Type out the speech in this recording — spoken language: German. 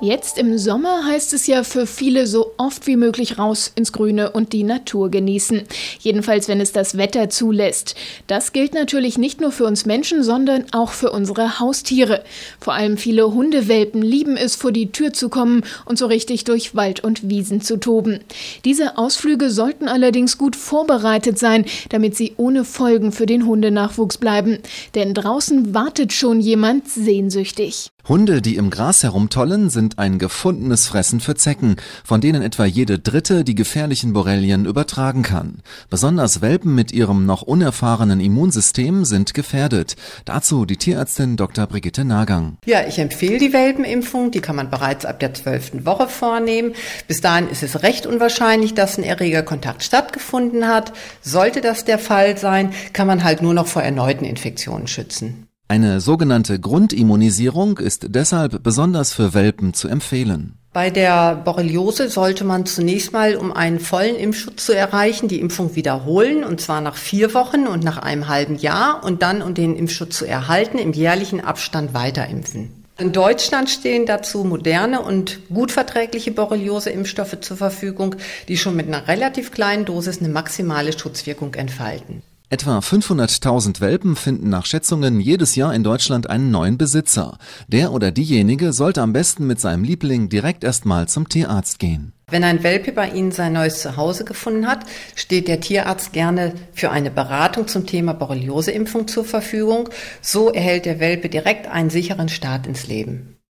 Jetzt im Sommer heißt es ja für viele so oft wie möglich raus ins Grüne und die Natur genießen. Jedenfalls, wenn es das Wetter zulässt. Das gilt natürlich nicht nur für uns Menschen, sondern auch für unsere Haustiere. Vor allem viele Hundewelpen lieben es, vor die Tür zu kommen und so richtig durch Wald und Wiesen zu toben. Diese Ausflüge sollten allerdings gut vorbereitet sein, damit sie ohne Folgen für den Hundenachwuchs bleiben. Denn draußen wartet schon jemand sehnsüchtig. Hunde, die im Gras herumtollen, sind ein gefundenes Fressen für Zecken, von denen etwa jede dritte die gefährlichen Borrelien übertragen kann. Besonders Welpen mit ihrem noch unerfahrenen Immunsystem sind gefährdet. Dazu die Tierärztin Dr. Brigitte Nagang. Ja, ich empfehle die Welpenimpfung. Die kann man bereits ab der zwölften Woche vornehmen. Bis dahin ist es recht unwahrscheinlich, dass ein Erregerkontakt stattgefunden hat. Sollte das der Fall sein, kann man halt nur noch vor erneuten Infektionen schützen. Eine sogenannte Grundimmunisierung ist deshalb besonders für Welpen zu empfehlen. Bei der Borreliose sollte man zunächst mal, um einen vollen Impfschutz zu erreichen, die Impfung wiederholen, und zwar nach vier Wochen und nach einem halben Jahr und dann, um den Impfschutz zu erhalten, im jährlichen Abstand weiter-impfen. In Deutschland stehen dazu moderne und gut verträgliche Borreliose-Impfstoffe zur Verfügung, die schon mit einer relativ kleinen Dosis eine maximale Schutzwirkung entfalten. Etwa 500.000 Welpen finden nach Schätzungen jedes Jahr in Deutschland einen neuen Besitzer. Der oder diejenige sollte am besten mit seinem Liebling direkt erstmal zum Tierarzt gehen. Wenn ein Welpe bei Ihnen sein neues Zuhause gefunden hat, steht der Tierarzt gerne für eine Beratung zum Thema Borrelioseimpfung zur Verfügung. So erhält der Welpe direkt einen sicheren Start ins Leben.